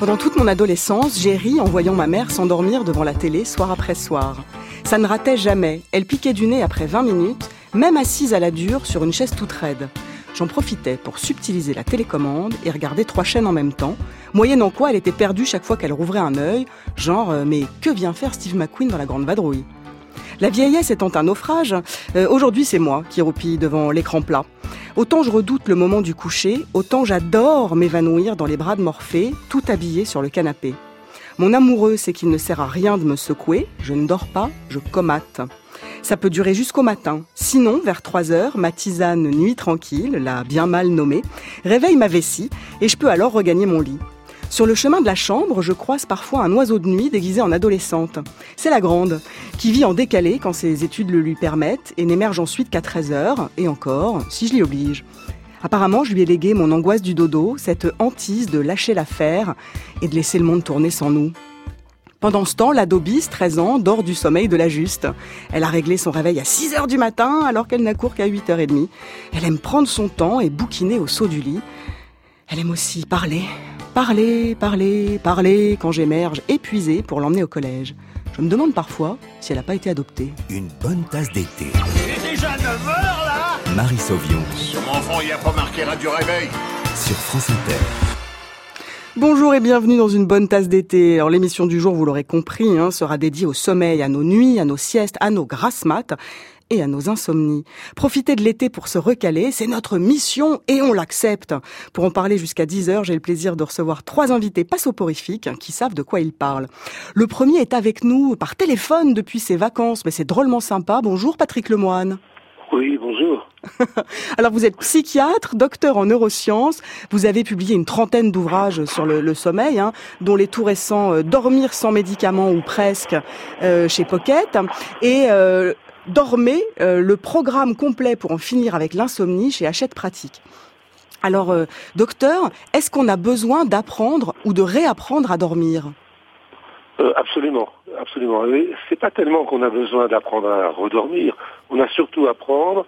Pendant toute mon adolescence, j'ai ri en voyant ma mère s'endormir devant la télé soir après soir. Ça ne ratait jamais. Elle piquait du nez après 20 minutes, même assise à la dure sur une chaise toute raide. J'en profitais pour subtiliser la télécommande et regarder trois chaînes en même temps, moyennant quoi elle était perdue chaque fois qu'elle rouvrait un œil, genre euh, mais que vient faire Steve McQueen dans la grande vadrouille? La vieillesse étant un naufrage, euh, aujourd'hui c'est moi qui roupille devant l'écran plat. Autant je redoute le moment du coucher, autant j'adore m'évanouir dans les bras de Morphée, tout habillé sur le canapé. Mon amoureux sait qu'il ne sert à rien de me secouer, je ne dors pas, je comate. Ça peut durer jusqu'au matin. Sinon, vers 3 heures, ma tisane nuit tranquille, la bien mal nommée, réveille ma vessie et je peux alors regagner mon lit. Sur le chemin de la chambre, je croise parfois un oiseau de nuit déguisé en adolescente. C'est la grande, qui vit en décalé quand ses études le lui permettent et n'émerge ensuite qu'à 13 heures, et encore, si je l'y oblige. Apparemment, je lui ai légué mon angoisse du dodo, cette hantise de lâcher l'affaire et de laisser le monde tourner sans nous. Pendant ce temps, l'adobis, 13 ans, dort du sommeil de la juste. Elle a réglé son réveil à 6 heures du matin alors qu'elle n'a cours qu'à 8h30. Elle aime prendre son temps et bouquiner au saut du lit. Elle aime aussi parler, parler, parler, parler quand j'émerge épuisée pour l'emmener au collège. Je me demande parfois si elle n'a pas été adoptée. Une bonne tasse d'été. Il est déjà 9h là Marie Sauvion Sur mon il n'y a pas marqué radio réveil. sur France Inter. Bonjour et bienvenue dans une bonne tasse d'été. Alors l'émission du jour, vous l'aurez compris, hein, sera dédiée au sommeil, à nos nuits, à nos siestes, à nos grasses maths et à nos insomnies. Profiter de l'été pour se recaler, c'est notre mission et on l'accepte. Pour en parler jusqu'à 10 heures, j'ai le plaisir de recevoir trois invités pas soporifiques hein, qui savent de quoi ils parlent. Le premier est avec nous par téléphone depuis ses vacances, mais c'est drôlement sympa. Bonjour Patrick Lemoine. Oui, bonjour. Alors vous êtes psychiatre, docteur en neurosciences, vous avez publié une trentaine d'ouvrages sur le, le sommeil, hein, dont les tout récents euh, Dormir sans médicaments ou presque euh, chez Pocket, et euh, Dormez, euh, le programme complet pour en finir avec l'insomnie chez Hachette Pratique. Alors, euh, docteur, est-ce qu'on a besoin d'apprendre ou de réapprendre à dormir? Euh, absolument, absolument. C'est pas tellement qu'on a besoin d'apprendre à redormir, on a surtout à apprendre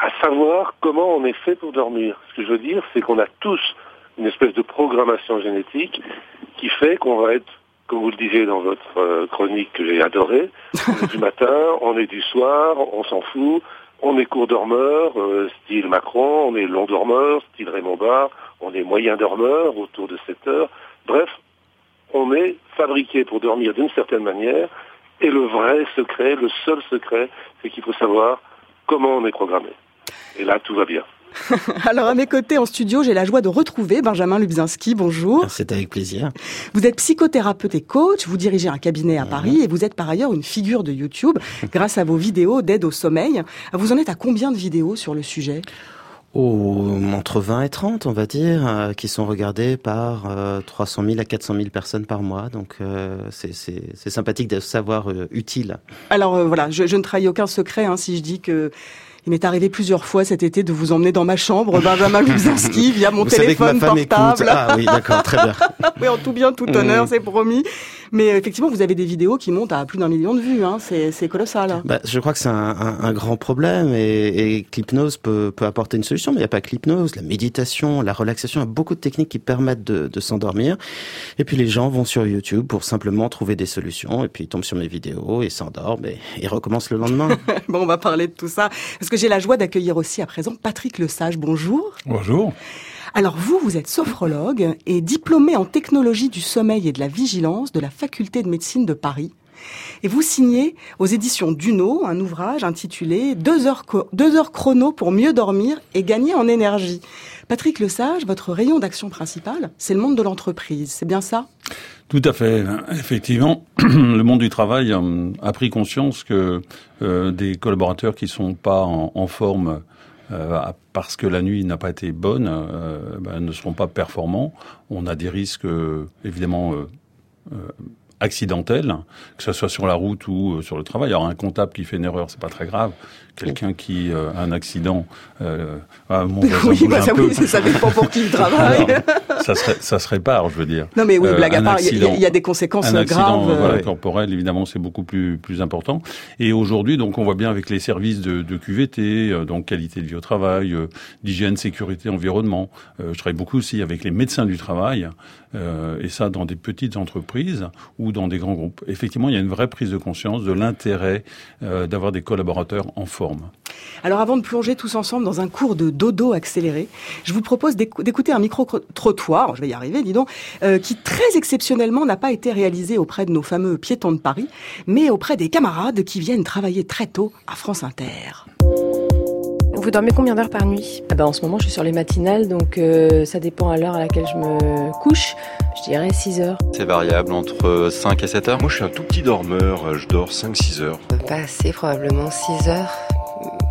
à savoir comment on est fait pour dormir. Ce que je veux dire, c'est qu'on a tous une espèce de programmation génétique qui fait qu'on va être, comme vous le disiez dans votre euh, chronique que j'ai adorée, on est du matin, on est du soir, on s'en fout, on est court dormeur, euh, style Macron, on est long dormeur, style Raymond Barre, on est moyen dormeur, autour de 7 heures. Bref, on est fabriqué pour dormir d'une certaine manière, et le vrai secret, le seul secret, c'est qu'il faut savoir comment on est programmé. Et là, tout va bien. Alors à mes côtés en studio, j'ai la joie de retrouver Benjamin Lubzinski. Bonjour. C'est avec plaisir. Vous êtes psychothérapeute et coach, vous dirigez un cabinet à Paris et vous êtes par ailleurs une figure de YouTube grâce à vos vidéos d'aide au sommeil. Vous en êtes à combien de vidéos sur le sujet? Oh, entre 20 et 30, on va dire, euh, qui sont regardées par euh, 300 000 à 400 000 personnes par mois. Donc, euh, c'est- sympathique de savoir euh, utile. Alors voilà, je, je ne trahis aucun secret hein, si je dis que il m'est arrivé plusieurs fois cet été de vous emmener dans ma chambre, Benjamin Lubzinski, via mon Vous savez que ma téléphone femme portable. écoute. Ah oui, d'accord, très bien. oui, en tout bien, tout honneur, Mm. c'est promis. Mais euh, effectivement, vous avez des vidéos qui montent à plus d'un million de vues. Hein. C'est colossal. Bah, je crois que c'est un, un- un grand problème et, et que l'hypnose peut, peut apporter une solution, mais il n'y a pas que l'hypnose, la méditation, la relaxation, il y a beaucoup de techniques qui permettent de, de s'endormir. Et puis les gens vont sur YouTube pour simplement trouver des solutions et puis ils tombent sur mes vidéos et s'endorment et, et recommencent le lendemain. Bon, on va parler de tout ça. Parce que j'ai la joie d'accueillir aussi à présent Patrick Lesage. Bonjour. Bonjour. Alors vous, vous êtes sophrologue et diplômé en technologie du sommeil et de la vigilance de la faculté de médecine de Paris. Et vous signez aux éditions Duno un ouvrage intitulé Deux heures, deux heures chrono pour mieux dormir et gagner en énergie. Patrick Lesage, votre rayon d'action principal, c'est le monde de l'entreprise. C'est bien ça? Tout à fait. Effectivement, le monde du travail euh, a pris conscience que euh, des collaborateurs qui sont pas en, forme euh, parce que la nuit n'a pas été bonne ben, ne seront pas performants. On a des risques évidemment accidentelle, que ce soit sur la route ou sur le travail. Alors un comptable qui fait une erreur, c'est pas très grave. Quelqu'un qui a un accident, euh, ah, mon oui, bah, ça, oui, ça dépend pour qui il travaille. ça, serait, ça se répare, je veux dire. Non mais oui, blague à part, il y, a des conséquences un accident, graves. Voilà, corporel, évidemment, c'est beaucoup plus plus important. Et aujourd'hui, donc, on voit bien avec les services de, de QVT, donc qualité de vie au travail, d'hygiène, sécurité, environnement. je travaille beaucoup aussi avec les médecins du travail, et ça dans des petites entreprises ou dans des grands groupes. Effectivement, il y a une vraie prise de conscience de l'intérêt euh, d'avoir des collaborateurs en forme. Alors avant de plonger tous ensemble dans un cours de dodo accéléré, je vous propose d'écouter un micro-trottoir, je vais y arriver, dis donc, euh, qui très exceptionnellement n'a pas été réalisé auprès de nos fameux piétons de Paris, mais auprès des camarades qui viennent travailler très tôt à France Inter. Vous dormez combien d'heures par nuit? Ah bah En ce moment, je suis sur les matinales, donc euh, ça dépend à l'heure à laquelle je me couche. Je dirais 6 heures. C'est variable entre 5 et 7 heures. Moi, je suis un tout petit dormeur. Je dors 5-6 heures. Pas assez, probablement 6 heures.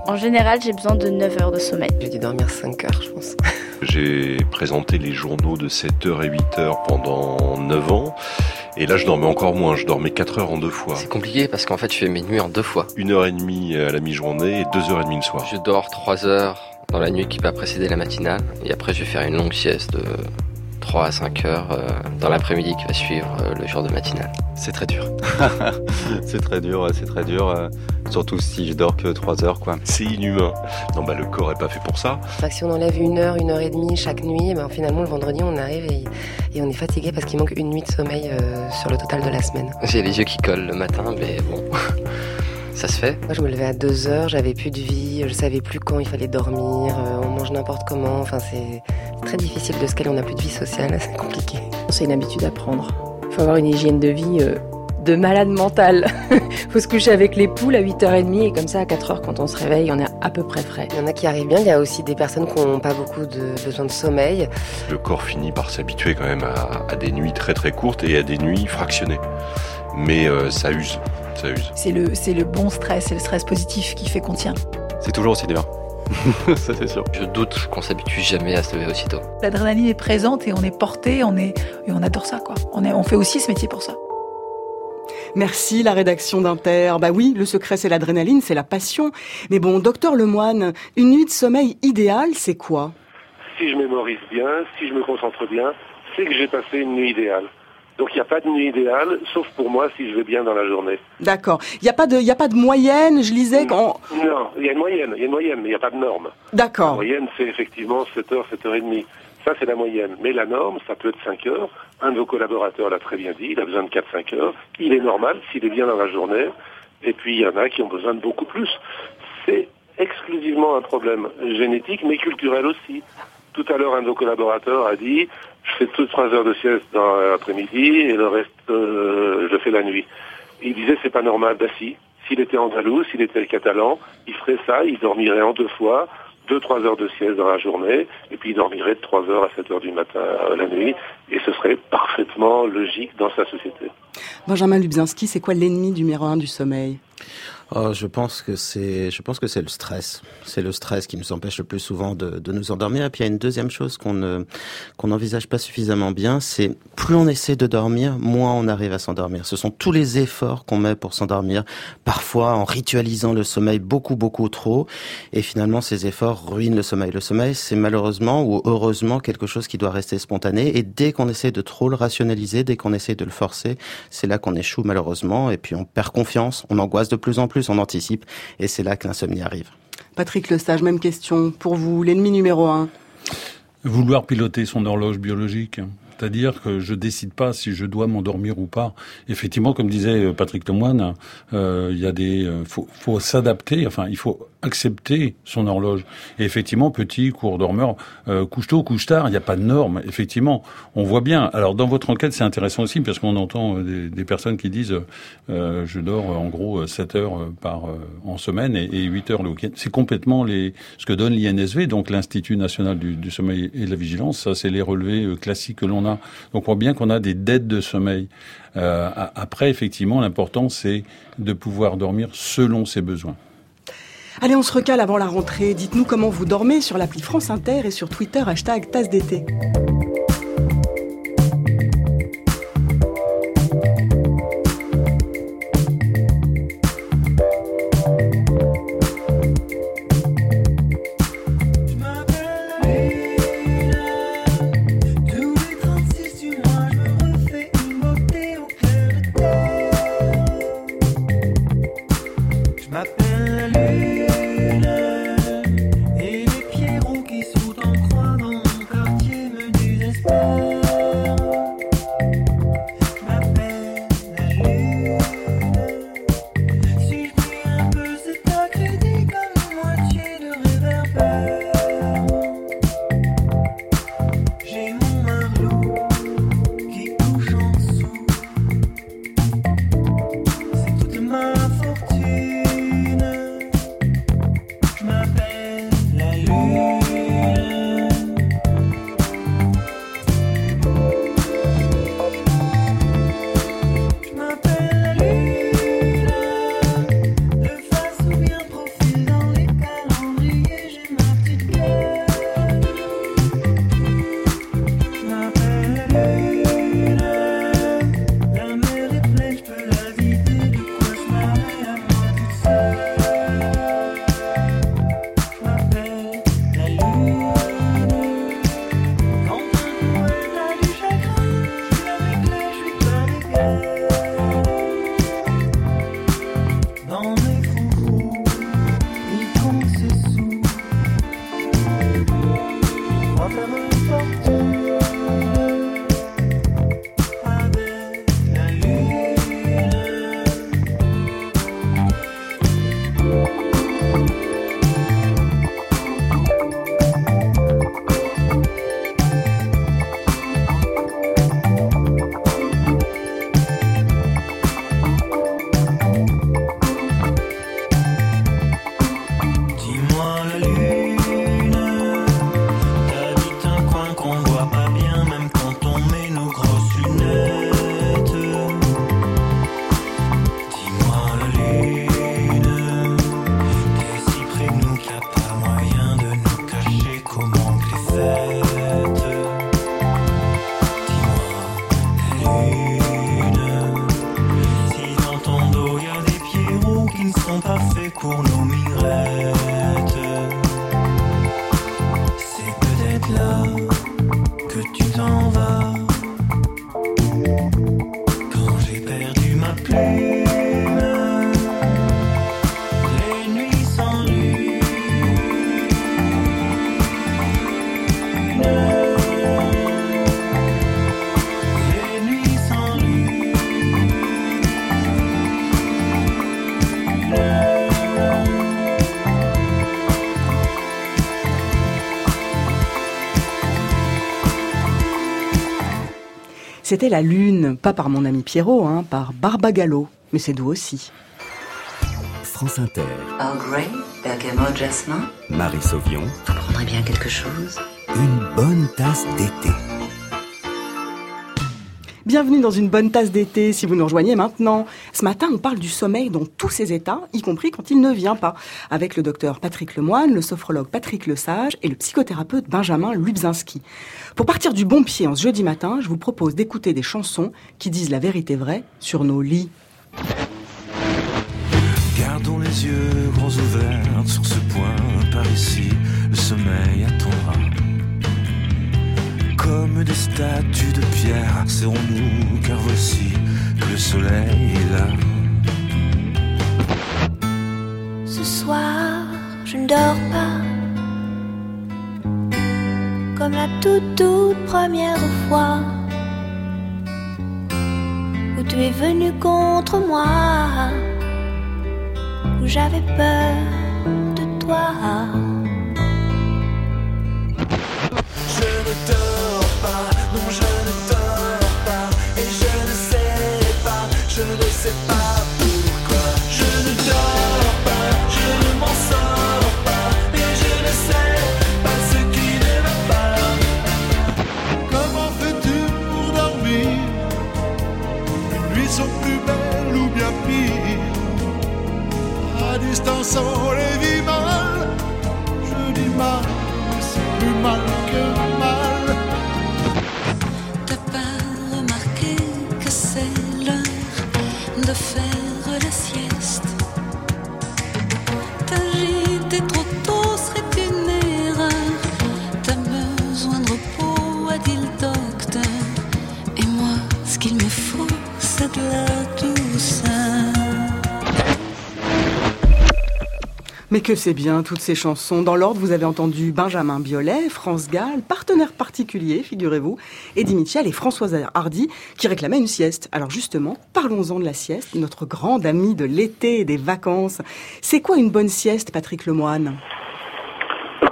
En général, j'ai besoin de 9 heures de sommeil. J'ai dû dormir 5 heures, je pense. J'ai présenté les journaux de 7h et 8h pendant 9 ans. Et là, je dormais encore moins. Je dormais 4 heures en deux fois. C'est compliqué parce qu'en fait, je fais mes nuits en deux fois. Une heure et demie à la mi-journée et deux heures et demie le soir. Je dors 3 heures dans la nuit qui va précéder la matinale. Et après, je vais faire une longue sieste de 3 à 5 heures euh, dans l'après-midi qui va suivre euh, le jour de matinale. C'est très dur. c'est très dur, c'est très dur. Euh, surtout si je dors que 3 heures, quoi. C'est inhumain. Non, bah, le corps est pas fait pour ça. si on enlève une heure, une heure et demie chaque nuit, ben, finalement, le vendredi, on arrive et, et on est fatigué parce qu'il manque une nuit de sommeil sur le total de la semaine. J'ai les yeux qui collent le matin, mais bon. Ça se fait Moi, je me levais à 2 heures, j'avais plus de vie, je savais plus quand il fallait dormir, on mange n'importe comment. Enfin, c'est très difficile de se caler, on n'a plus de vie sociale, c'est compliqué. C'est une habitude à prendre. Il faut avoir une hygiène de vie euh, de malade mental. Il faut se coucher avec les poules à 8h30 et comme ça à 4h quand on se réveille, on est à peu près frais. Il y en a qui arrivent bien, il y a aussi des personnes qui n'ont pas beaucoup de besoin de sommeil. Le corps finit par s'habituer quand même à, des nuits très très courtes et à des nuits fractionnées. Mais euh, ça use. C'est le, c'est le bon stress, c'est le stress positif qui fait qu'on tient. C'est toujours aussi dur. ça c'est sûr. Je doute qu'on s'habitue jamais à se lever aussitôt. L'adrénaline est présente et on est porté, on est et on adore ça quoi. On, est, on fait aussi ce métier pour ça. Merci la rédaction d'Inter. Bah oui, le secret c'est l'adrénaline, c'est la passion. Mais bon, docteur Lemoine, une nuit de sommeil idéale, c'est quoi? Si je mémorise bien, si je me concentre bien, c'est que j'ai passé une nuit idéale. Donc il n'y a pas de nuit idéale, sauf pour moi si je vais bien dans la journée. D'accord. Il n'y a pas de, il a pas de moyenne. Je lisais quand. Non, il y a une moyenne, il y a une moyenne, mais il n'y a pas de norme. D'accord. La moyenne, c'est effectivement 7 heures, 7 heures et demie. Ça, c'est la moyenne. Mais la norme, ça peut être 5 heures. Un de vos collaborateurs l'a très bien dit, il a besoin de 4-5 heures. Il est normal s'il est bien dans la journée. Et puis, il y en a qui ont besoin de beaucoup plus. C'est exclusivement un problème génétique, mais culturel aussi. Tout à l'heure, un de vos collaborateurs a dit, je fais toutes trois heures de sieste dans l'après-midi et le reste, euh, je fais la nuit. il disait, c'est pas normal. Bah si, s'il était andalou, s'il était catalan, il ferait ça, il dormirait en deux fois, deux, trois heures de sieste dans la journée, et puis il dormirait de trois heures à 7 heures du matin euh, la nuit, et ce serait parfaitement logique dans sa société. Benjamin Lubzinski, c'est quoi l'ennemi numéro un du sommeil? Oh, je pense que c'est, je pense que c'est le stress. C'est le stress qui nous empêche le plus souvent de, de nous endormir. Et puis il y a une deuxième chose qu'on ne, qu'on n'envisage pas suffisamment bien, c'est plus on essaie de dormir, moins on arrive à s'endormir. Ce sont tous les efforts qu'on met pour s'endormir, parfois en ritualisant le sommeil beaucoup beaucoup trop, et finalement ces efforts ruinent le sommeil. Le sommeil, c'est malheureusement ou heureusement quelque chose qui doit rester spontané. Et dès qu'on essaie de trop le rationaliser, dès qu'on essaie de le forcer, c'est là qu'on échoue malheureusement. Et puis on perd confiance, on angoisse de plus en plus on anticipe, et c'est là que l'insomnie arrive. Patrick Lestage, même question pour vous, l'ennemi numéro un. Vouloir piloter son horloge biologique. C'est-à-dire que je décide pas si je dois m'endormir ou pas. Effectivement, comme disait euh, Patrick Lemoine, euh, il y a des, euh, faut, s'adapter. Enfin, il faut accepter son horloge. Et effectivement, petit, court dormeur, couche tôt, couche tard, il n'y a pas de norme. Effectivement, on voit bien. Alors dans votre enquête, c'est intéressant aussi parce qu'on entend des, personnes qui disent je dors en gros 7 heures par en semaine et, et 8 heures le week-end. C'est complètement les ce que donne l'INSV, donc l'Institut national du, du, sommeil et de la vigilance. Ça, c'est les relevés classiques que l'on a. Donc on voit bien qu'on a des dettes de sommeil. après, effectivement, l'important c'est de pouvoir dormir selon ses besoins. Allez, on se recale avant la rentrée. Dites-nous comment vous dormez sur l'appli France Inter et sur Twitter, hashtag tasse. ne sont pas faits pour nos mireilles. C'était la lune, pas par mon ami Pierrot, hein, par Barbagallo, mais c'est doux aussi. France Inter. Earl Grey, bergamot, jasmin. Marie Sauvion. Vous prendrez bien quelque chose Une bonne tasse d'été. Bienvenue dans une bonne tasse d'été si vous nous rejoignez maintenant. Ce matin, on parle du sommeil dans tous ses états, y compris quand il ne vient pas, avec le docteur Patrick Lemoine, le sophrologue Patrick Lesage et le psychothérapeute Benjamin Lubzinski. Pour partir du bon pied en ce jeudi matin, je vous propose d'écouter des chansons qui disent la vérité vraie sur nos lits. Gardons les yeux ouverts sur ce point par ici, le sommeil attendra. Comme des statues de pierre, serrons-nous car voici que le soleil est là. Ce soir, je ne dors pas. Comme la toute toute première fois où tu es venu contre moi, où j'avais peur de toi. Ne dors pas, non je ne dors pas, et je ne sais pas, je ne sais pas pourquoi. Je ne dors pas, je ne m'en sors pas, et je ne sais pas ce qui ne va pas. Comment fais-tu pour dormir? Une nuit sont plus belles ou bien pire? À distance on les Mais que c'est bien toutes ces chansons. Dans l'ordre, vous avez entendu Benjamin Biolay, France Gall, partenaire particulier, figurez-vous, Eddie Mitchell et Françoise Hardy qui réclamaient une sieste. Alors justement, parlons-en de la sieste, notre grande amie de l'été et des vacances. C'est quoi une bonne sieste, Patrick Lemoine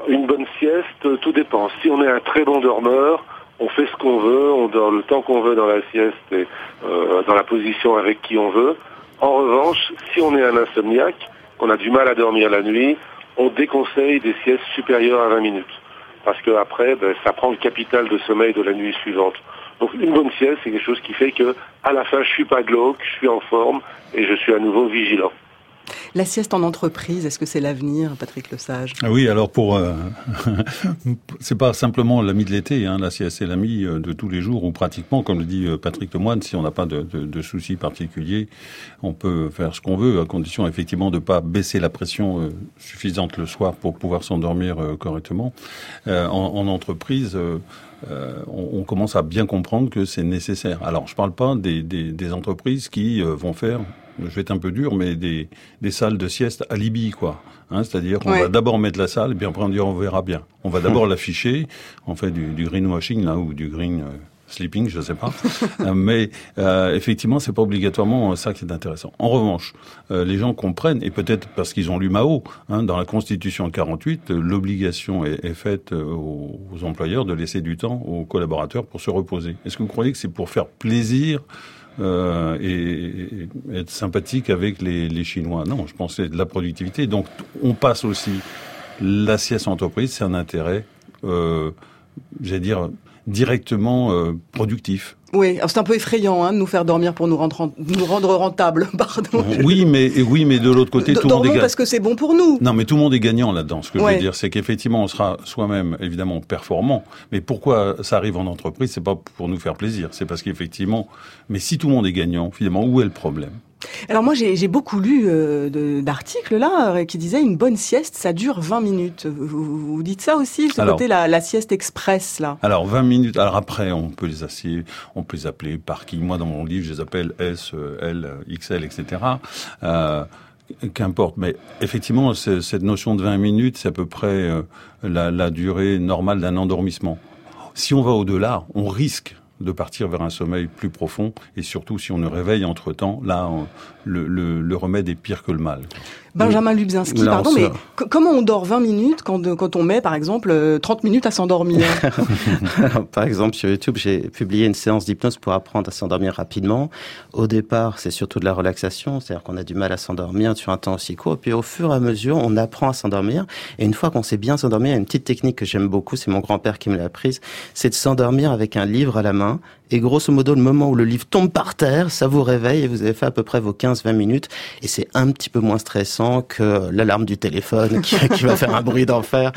Une bonne sieste, tout dépend. Si on est un très bon dormeur, on fait ce qu'on veut, on dort le temps qu'on veut dans la sieste et euh, dans la position avec qui on veut. En revanche, si on est un insomniaque, qu'on a du mal à dormir la nuit, on déconseille des siestes supérieures à 20 minutes. Parce que après, ben, ça prend le capital de sommeil de la nuit suivante. Donc une bonne sieste, c'est quelque chose qui fait que à la fin, je suis pas glauque, je suis en forme et je suis à nouveau vigilant. La sieste en entreprise, est-ce que c'est l'avenir, Patrick Lesage Ah oui, alors pour euh, c'est pas simplement l'ami de l'été, hein, la sieste, c'est l'ami euh, de tous les jours ou pratiquement, comme le dit euh, Patrick Lemoine, si on n'a pas de, soucis particuliers, on peut faire ce qu'on veut, à condition effectivement de pas baisser la pression suffisante le soir pour pouvoir s'endormir correctement. en, en entreprise. On, commence à bien comprendre que c'est nécessaire. Alors, je parle pas des, entreprises qui vont faire, je vais être un peu dur, mais des, des salles de sieste alibi, quoi. Hein, C'est-à-dire qu'on Ouais. va d'abord mettre la salle, et puis après on dit on verra bien. On va d'abord l'afficher, on fait du, du greenwashing là ou du green euh, sleeping, je sais pas. Euh, mais euh, effectivement, c'est pas obligatoirement ça qui est intéressant. En revanche, euh, les gens comprennent et peut-être parce qu'ils ont lu Mao, hein, dans la Constitution 48, euh, l'obligation est, est faite aux, aux employeurs de laisser du temps aux collaborateurs pour se reposer. Est-ce que vous croyez que c'est pour faire plaisir euh, et, et être sympathique avec les, les Chinois. Non, je pense que c'est de la productivité. Donc, on passe aussi la sieste en entreprise, c'est un intérêt, euh, j'allais dire, directement euh, productif. Oui, alors c'est un peu effrayant hein, de nous faire dormir pour nous rendre, ren- nous rendre rentables. Pardon. Oui, mais oui, mais de l'autre côté, tout le monde est gagnant. parce que c'est bon pour nous. Non, mais tout le monde est gagnant là-dedans. Ce que je veux dire, c'est qu'effectivement, on sera soi-même évidemment performant. Mais pourquoi ça arrive en entreprise C'est pas pour nous faire plaisir. C'est parce qu'effectivement, mais si tout le monde est gagnant, finalement, où est le problème? Alors moi j'ai beaucoup lu euh, d'articles là euh, qui disaient une bonne sieste ça dure 20 minutes. Vous, dites ça aussi, ce Alors- côté la, la sieste express là? Alors 20 minutes. Alors après, on peut les assis, on peut les appeler par qui Moi, dans mon livre, je les appelle S, euh, L, XL, etc. Euh, Qu'importe, mais effectivement, cette notion de 20 minutes, c'est à peu près euh, la, la durée normale d'un endormissement. Si on va au-delà, on risque de partir vers un sommeil plus profond. Et surtout, si on ne réveille entre-temps, là, le, le, le remède est pire que le mal. Benjamin Lubzinski, Là, pardon, mais comment on dort 20 minutes quand, quand on met, par exemple, euh, 30 minutes à s'endormir? Par exemple, sur YouTube, j'ai publié une séance d'hypnose pour apprendre à s'endormir rapidement. Au départ, c'est surtout de la relaxation, c'est-à-dire qu'on a du mal à s'endormir sur un temps aussi court. Et puis, au fur et à mesure, on apprend à s'endormir. Et une fois qu'on sait bien s'endormir, il y a une petite technique que j'aime beaucoup, c'est mon grand-père qui me l'a apprise, c'est de s'endormir avec un livre à la main. Et grosso modo, le moment où le livre tombe par terre, ça vous réveille et vous avez fait à peu près vos 15-20 minutes. Et c'est un petit peu moins stressant que l'alarme du téléphone qui, qui va faire un bruit d'enfer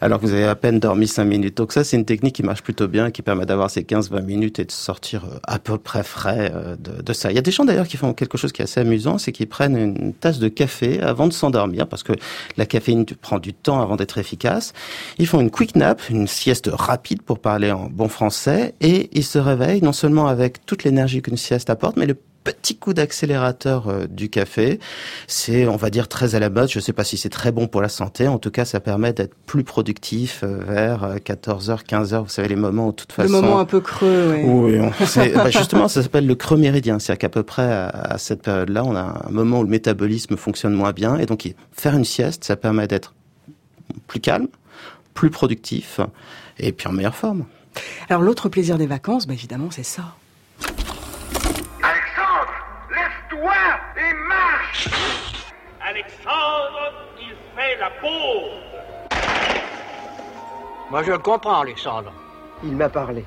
alors que vous avez à peine dormi 5 minutes. Donc ça, c'est une technique qui marche plutôt bien, qui permet d'avoir ces 15-20 minutes et de sortir euh, à peu près frais euh, de, de ça. Il y a des gens d'ailleurs qui font quelque chose qui est assez amusant, c'est qu'ils prennent une tasse de café avant de s'endormir, parce que la caféine prend du temps avant d'être efficace. Ils font une quick nap, une sieste rapide pour parler en bon français, et ils se réveillent non seulement avec toute l'énergie qu'une sieste apporte, mais le petit coup d'accélérateur euh, du café. C'est, on va dire, très à la mode. Je ne sais pas si c'est très bon pour la santé. En tout cas, ça permet d'être plus productif euh, vers euh, 14h, 15h. Vous savez, les moments où, de toute Le façon... moment un peu creux. Oui, on- bah, justement, ça s'appelle le creux méridien. C'est-à-dire qu'à peu près à, à cette période-là, on a un moment où le métabolisme fonctionne moins bien. Et donc, faire une sieste, ça permet d'être plus calme, plus productif et puis en meilleure forme. Alors l'autre plaisir des vacances, bah, évidemment, c'est ça. Lève-toi et marche Alexandre, il fait la pause Moi, je le comprends, Alexandre. Il m'a parlé.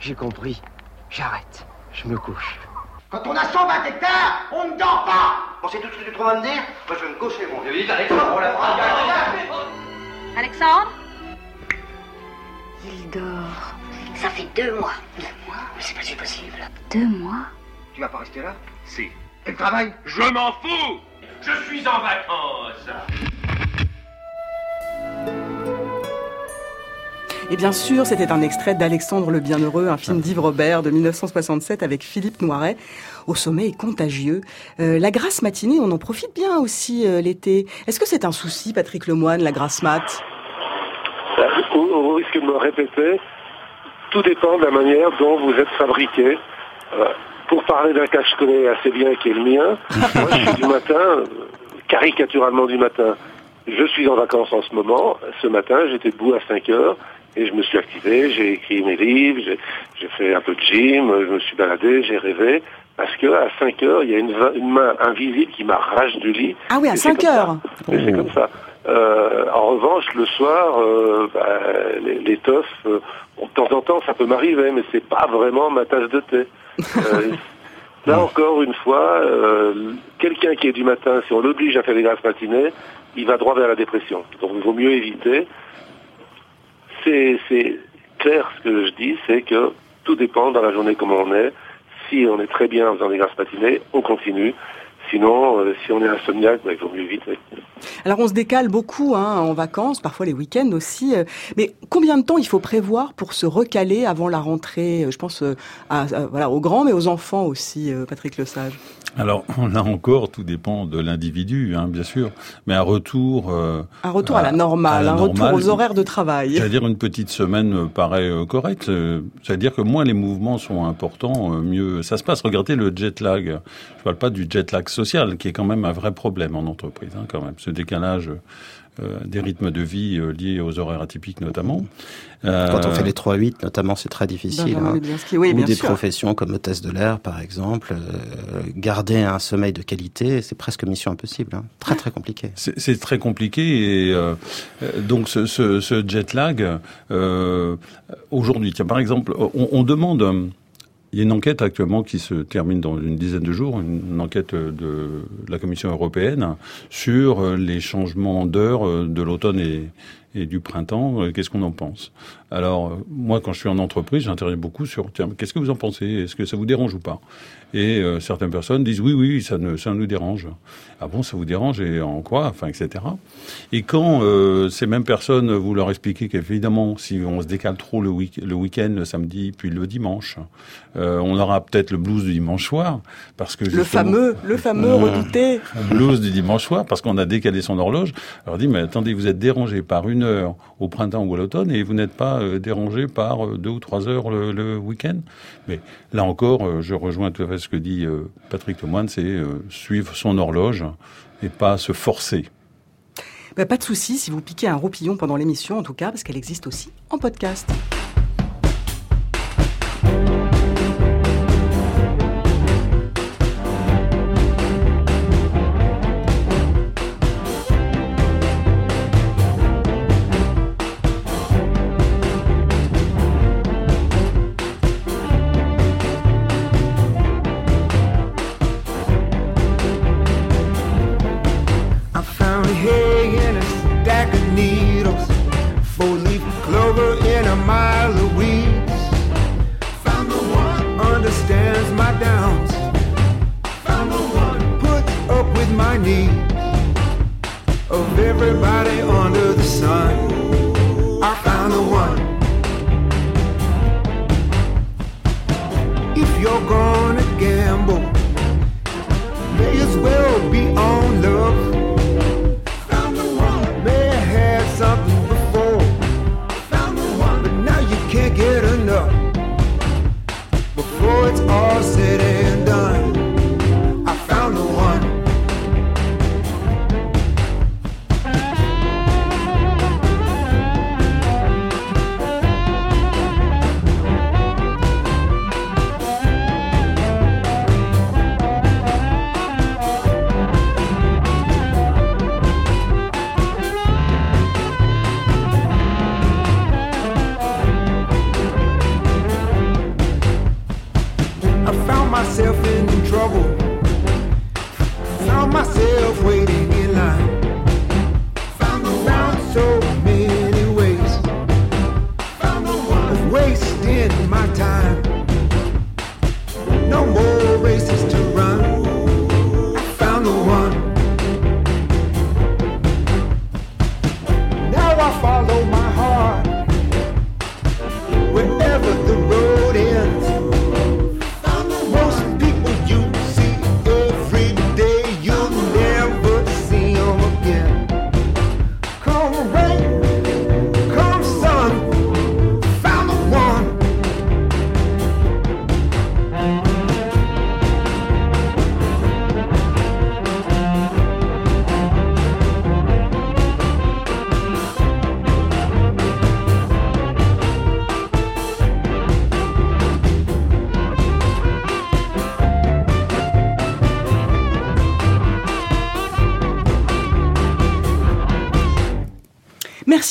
J'ai compris. J'arrête. Je me couche. Quand on a 120 hectares, on ne dort pas Bon, c'est tout ce que tu trouves à me dire Moi, je vais me coucher, mon vieux. Vite, Alexandre, on la Alexandre? Il dort. Ça fait deux mois. Deux mois Mais c'est pas si possible. Deux mois? Tu vas pas rester là? Si. Et le travail Je m'en fous Je suis en vacances Et bien sûr, c'était un extrait d'Alexandre le Bienheureux, un film d'Yves Robert de 1967 avec Philippe Noiret. Au sommet est contagieux. Euh, la grasse matinée, on en profite bien aussi euh, l'été. Est-ce que c'est un souci, Patrick Lemoine, la grasse mat? Au, au risque de me répéter, tout dépend de la manière dont vous êtes fabriqué. Euh, pour parler d'un cas que je connais assez bien, qui est le mien, moi je suis du matin, caricaturalement du matin. Je suis en vacances en ce moment. Ce matin, j'étais debout à 5 heures et je me suis activé, j'ai écrit mes livres, j'ai- fait un peu de gym, je me suis baladé, j'ai rêvé. Parce que à 5 heures, il y a une, main invisible qui m'arrache du lit. Ah oui, à Et c'est 5 comme ça. heures Mais c'est comme ça. Euh, en revanche, le soir, euh, bah, les- l'étoffe, euh, bon, de temps en temps, ça peut m'arriver, mais c'est pas vraiment ma tasse de thé. Euh, là encore, une fois, euh, quelqu'un qui est du matin, si on l'oblige à faire des grasses matinées, il va droit vers la dépression. Donc, il vaut mieux éviter. C'est clair ce que je dis, c'est que tout dépend dans la journée comment on est. Si on est très bien en faisant des grasses matinées, on continue. Sinon, euh, si on est insomniaque, bah, il vaut mieux éviter. Alors on se décale beaucoup hein, en vacances, parfois les week-ends aussi. euh, Mais combien de temps il faut prévoir pour se recaler avant la rentrée? Je pense euh, voilà, aux grands, mais aux enfants aussi, Patrick Lesage. Alors là encore, tout dépend de l'individu, hein, bien sûr. Mais un retour, euh, Un retour à la normale, la un retour aux horaires de travail. C'est-à-dire une petite semaine euh, paraît euh, correcte. Euh, C'est-à-dire que moins les mouvements sont importants, mieux ça se passe. Regardez le jet lag. Je parle pas du jet lag social, qui est quand même un vrai problème en entreprise, hein, quand même. Ce décalage des rythmes de vie euh, liés aux horaires atypiques notamment. Euh, Quand on fait les 3-8, notamment, c'est très difficile. Hein. Oui, Ou bien des sûr. professions comme hôtesse de l'air, par exemple. euh, garder un sommeil de qualité, c'est presque mission impossible. hein. Très, très compliqué. C'est très compliqué et euh, euh, donc ce, ce, ce jet lag euh, aujourd'hui, tiens par exemple, on, on demande. Euh, Il y a une enquête actuellement qui se termine dans une dizaine de jours, une enquête de la Commission européenne sur euh, les changements d'heure euh, de l'automne et, et du printemps. Euh, Qu'est-ce qu'on en pense? Alors euh, moi, quand je suis en entreprise, j'interviens beaucoup sur tiens, qu'est-ce que vous en pensez? Est-ce que ça vous dérange ou pas? Et euh, certaines personnes disent oui, oui, ça, ne, ça nous dérange. Ah bon, ça vous dérange et en quoi? Enfin, etc. Et quand euh, ces mêmes personnes, vous leur expliquez qu'évidemment, si on se décale trop le, week- le week-end, le samedi, puis le dimanche, euh, on aura peut-être le blues du dimanche soir, parce que Le fameux, le fameux Euh, redouté. le blues du dimanche soir, parce qu'on a décalé son horloge. Alors dit, mais attendez, vous êtes dérangé par une au printemps ou à l'automne et vous n'êtes pas euh, dérangé par euh, deux ou trois heures le, week-end. Mais là encore, euh, je rejoins tout à fait ce que dit Patrick Lemoine, c'est suivre son horloge et pas se forcer. Bah, pas de souci si vous piquez un roupillon pendant l'émission, en tout cas, parce qu'elle existe aussi en podcast.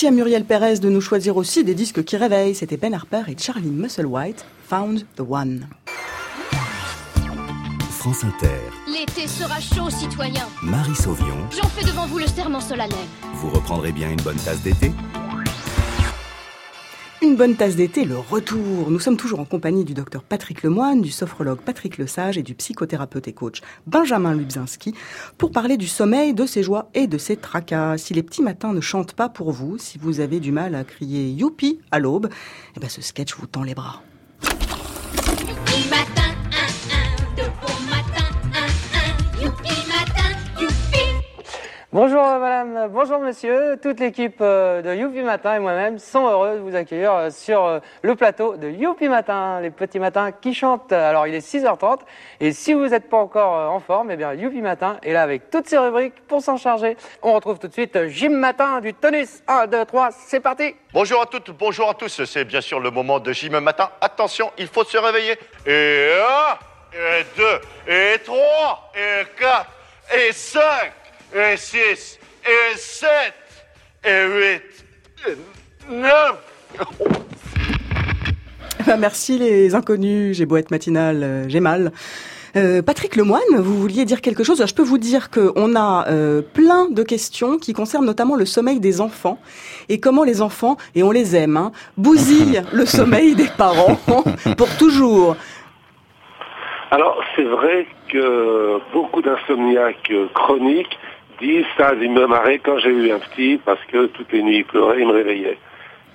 Merci à Muriel Pérez de nous choisir aussi des disques qui réveillent. C'était Ben Harper et Charlie Musselwhite, Found the One. France Inter, L'été sera chaud, citoyens. Marie Sauvion, J'en fais devant vous le serment solennel. vous reprendrez bien une bonne tasse d'été? Bonne tasse d'été, le retour. Nous sommes toujours en compagnie du docteur Patrick Lemoine, du sophrologue Patrick Lesage et du psychothérapeute et coach Benjamin Lubzinski pour parler du sommeil, de ses joies et de ses tracas. Si les petits matins ne chantent pas pour vous, si vous avez du mal à crier youpi à l'aube, eh ben ce sketch vous tend les bras. Bonjour euh, madame, bonjour monsieur, toute l'équipe euh, de Youpi Matin et moi-même sont heureux de vous accueillir euh, sur le plateau de Youpi Matin, les petits matins qui chantent. Alors il est 6h30 et si vous n'êtes pas encore en forme, eh bien Youpi Matin est là avec toutes ses rubriques pour s'en charger. On retrouve tout de suite Gym Matin du tennis. 1, 2, 3, c'est parti Bonjour à toutes, bonjour à tous. C'est bien sûr le moment de gym matin. Attention, il faut se réveiller. Et 1, et 2, et 3, et 4, et 5, et 6, et 7, et 8, et 9. Ah, Merci les inconnus, j'ai beau être matinal, euh, j'ai mal. Euh, Patrick Lemoine, vous vouliez dire quelque chose? Je peux vous dire qu'on a euh, plein de questions qui concernent notamment le sommeil des enfants et comment les enfants, et on les aime, hein, bousillent le sommeil des parents pour toujours. Alors, c'est vrai que beaucoup d'insomniaques chroniques ça, ils me marraient quand j'ai eu un petit parce que toutes les nuits il pleurait, il me réveillait.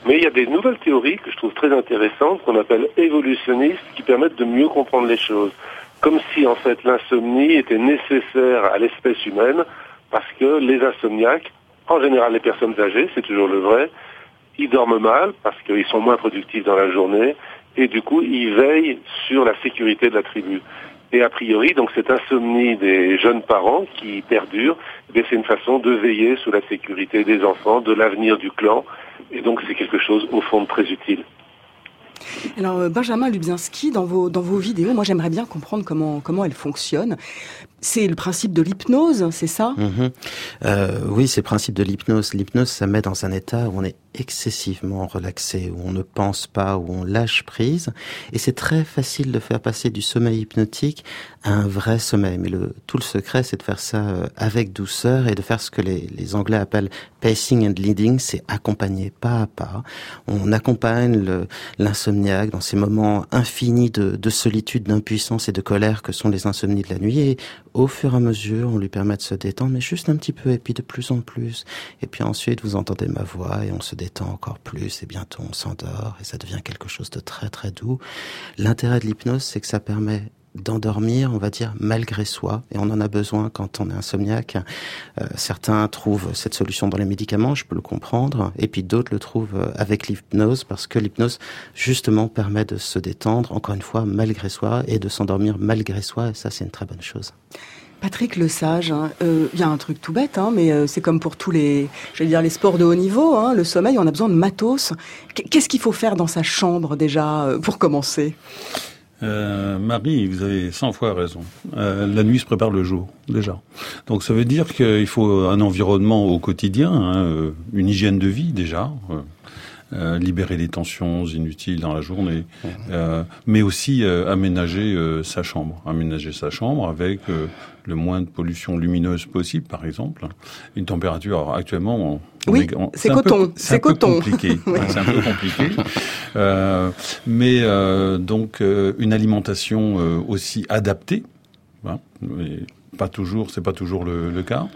Mais il y a des nouvelles théories que je trouve très intéressantes, qu'on appelle évolutionnistes, qui permettent de mieux comprendre les choses. Comme si, en fait, l'insomnie était nécessaire à l'espèce humaine, parce que les insomniaques en général les personnes âgées, c'est toujours le vrai, ils dorment mal parce qu'ils sont moins productifs dans la journée et du coup ils veillent sur la sécurité de la tribu. Et a priori, donc cette insomnie des jeunes parents qui perdure, eh c'est une façon de veiller sur la sécurité des enfants, de l'avenir du clan, et donc c'est quelque chose au fond de très utile. Alors euh, Benjamin Lubzinski, dans vos, dans vos vidéos, moi j'aimerais bien comprendre comment, comment elle fonctionne. C'est le principe de l'hypnose, c'est ça? Mhm. Euh, oui, c'est le principe de l'hypnose. L'hypnose, ça met dans un état où on est excessivement relaxé, où on ne pense pas, où on lâche prise. Et c'est très facile de faire passer du sommeil hypnotique à un vrai sommeil. Mais le, tout le secret, c'est de faire ça euh, avec douceur et de faire ce que les, Anglais appellent pacing and leading, c'est accompagner pas à pas. On accompagne l'insomniaque dans ces moments infinis de, de solitude, d'impuissance et de colère que sont les insomnies de la nuit. Au fur et à mesure, on lui permet de se détendre, mais juste un petit peu, et puis de plus en plus. Et puis ensuite, vous entendez ma voix, et on se détend encore plus, et bientôt on s'endort, et ça devient quelque chose de très très doux. L'intérêt de l'hypnose, c'est que ça permet d'endormir, on va dire, malgré soi, et on en a besoin quand on est insomniaque. Euh, certains trouvent cette solution dans les médicaments, je peux le comprendre, et puis d'autres le trouvent euh, avec l'hypnose, parce que l'hypnose, justement, permet de se détendre, encore une fois, malgré soi, et de s'endormir malgré soi, et ça, c'est une très bonne chose. Patrick Le Sage, hein, euh, il y a un truc tout bête, hein, mais c'est comme pour tous les, dire les sports de haut niveau. hein, le sommeil, on a besoin de matos. Qu- Qu'est-ce qu'il faut faire dans sa chambre déjà pour commencer? Euh, Marie, vous avez 100 fois raison. Euh, la nuit se prépare le jour, déjà. Donc ça veut dire qu'il faut un environnement au quotidien, hein, euh, une hygiène de vie déjà, euh, libérer les tensions inutiles dans la journée, euh, mais aussi euh, aménager euh, sa chambre, aménager sa chambre avec euh, le moins de pollution lumineuse possible, par exemple. Une température alors, actuellement. on- Oui, c'est coton, C'est c'est un peu coton. compliqué. Oui. C'est un peu compliqué. Euh, mais euh, donc euh, une alimentation euh, aussi adaptée, hein, mais pas toujours, c'est pas toujours le, le cas.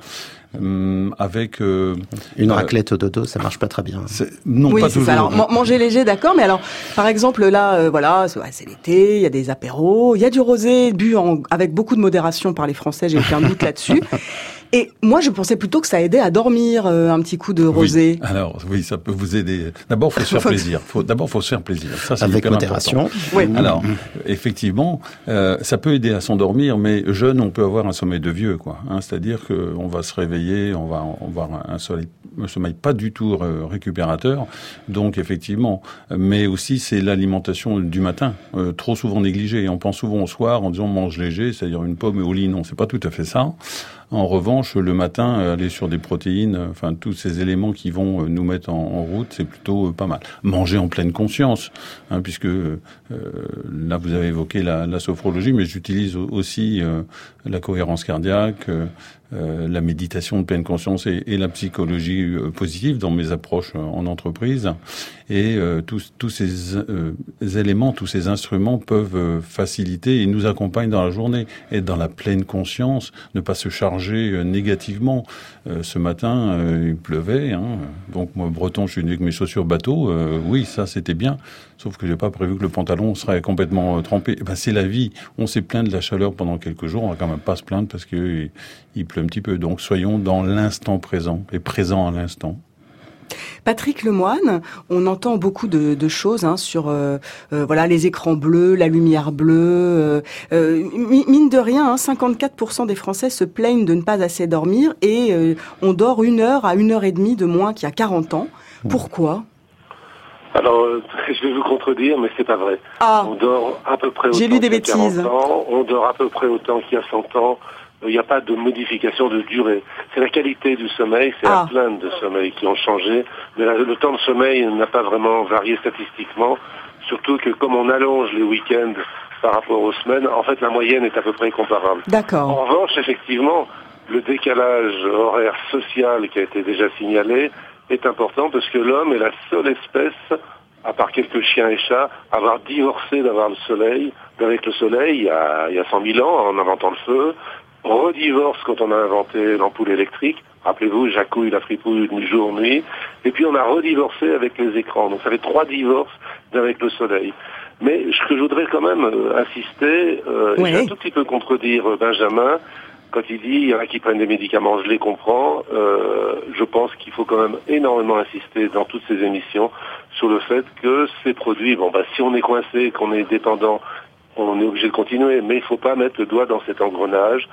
Hum, avec euh, Une euh, raclette au dodo, ça marche pas très bien. non oui, pas c'est toujours. ça. Alors, man- manger léger, d'accord, mais alors, par exemple, là, euh, voilà, c'est l'été, il y a des apéros, il y a du rosé bu en- avec beaucoup de modération par les Français, j'ai aucun doute là-dessus. Et moi, je pensais plutôt que ça aidait à dormir, euh, un petit coup de rosé. Oui. Alors oui, ça peut vous aider. D'abord, faut se faire plaisir. Faut, D'abord, faut se faire plaisir. Ça, c'est Avec modération. Oui. Alors, effectivement, euh, ça peut aider à s'endormir, mais jeune, on peut avoir un sommeil de vieux, quoi. Hein, C'est-à-dire qu'on va se réveiller, on va on va avoir un sommeil, un sommeil pas du tout euh, récupérateur. Donc, effectivement, mais aussi c'est l'alimentation du matin, euh, trop souvent négligée. On pense souvent au soir en disant on mange léger, c'est-à-dire une pomme et au lit. Non, c'est pas tout à fait ça. En revanche, le matin, aller sur des protéines, euh, enfin tous ces éléments qui vont euh, nous mettre en, route, c'est plutôt euh, pas mal. Manger en pleine conscience, hein, puisque là vous avez évoqué la, sophrologie, mais j'utilise au- aussi la cohérence cardiaque, euh, la méditation de pleine conscience et, et la psychologie euh, positive dans mes approches euh, en entreprise. Et euh, tous, tous ces euh, éléments, tous ces instruments peuvent faciliter et nous accompagnent dans la journée. Être dans la pleine conscience, ne pas se charger négativement. Ce matin, il pleuvait. Hein, donc moi, breton, je suis venu avec mes chaussures bateau. oui, ça c'était bien. Sauf que j'ai pas prévu que le pantalon serait complètement euh, trempé. Eh ben, c'est la vie. On s'est plaint de la chaleur pendant quelques jours. On va quand même pas se plaindre parce que il, il pleut un petit peu. Donc soyons dans l'instant présent et présent à l'instant. Patrick Lemoine, on entend beaucoup de, de choses hein, sur euh, euh, voilà les écrans bleus, la lumière bleue. euh, euh, mi- mine de rien, hein, 54% des Français se plaignent de ne pas assez dormir et euh, on dort une heure à une heure et demie de moins qu'il y a 40 ans. Pourquoi? Alors, euh, je vais vous contredire, mais c'est pas vrai. Ah. On dort à peu près autant J'ai lu des qu'il y a 40 bêtises. ans, on dort à peu près autant qu'il y a 100 ans. Il n'y a pas de modification de durée. C'est la qualité du sommeil, c'est Ah. la plainte de sommeil qui ont changé. Mais la- le temps de sommeil n'a pas vraiment varié statistiquement. Surtout que comme on allonge les week-ends par rapport aux semaines, en fait la moyenne est à peu près comparable. D'accord. En revanche, effectivement, le décalage horaire social qui a été déjà signalé est important parce que l'homme est la seule espèce, à part quelques chiens et chats, à avoir divorcé d'avoir le soleil, d'avec le soleil il y, a, il y a 100 000 ans en inventant le feu, redivorce quand on a inventé l'ampoule électrique. Rappelez-vous, Jacouille, la fripouille, nuit, jour, nuit. Et puis on a redivorcé avec les écrans. Donc ça fait trois divorces d'avec le soleil. Mais ce que je voudrais quand même euh, insister, euh, et Ouais. un tout petit peu contredire euh, Benjamin, Quand il dit il y en a qui prennent des médicaments, je les comprends. Euh, je pense qu'il faut quand même énormément insister dans toutes ces émissions sur le fait que ces produits, bon bah si on est coincé, qu'on est dépendant, on est obligé de continuer, mais il faut pas mettre le doigt dans cet engrenage.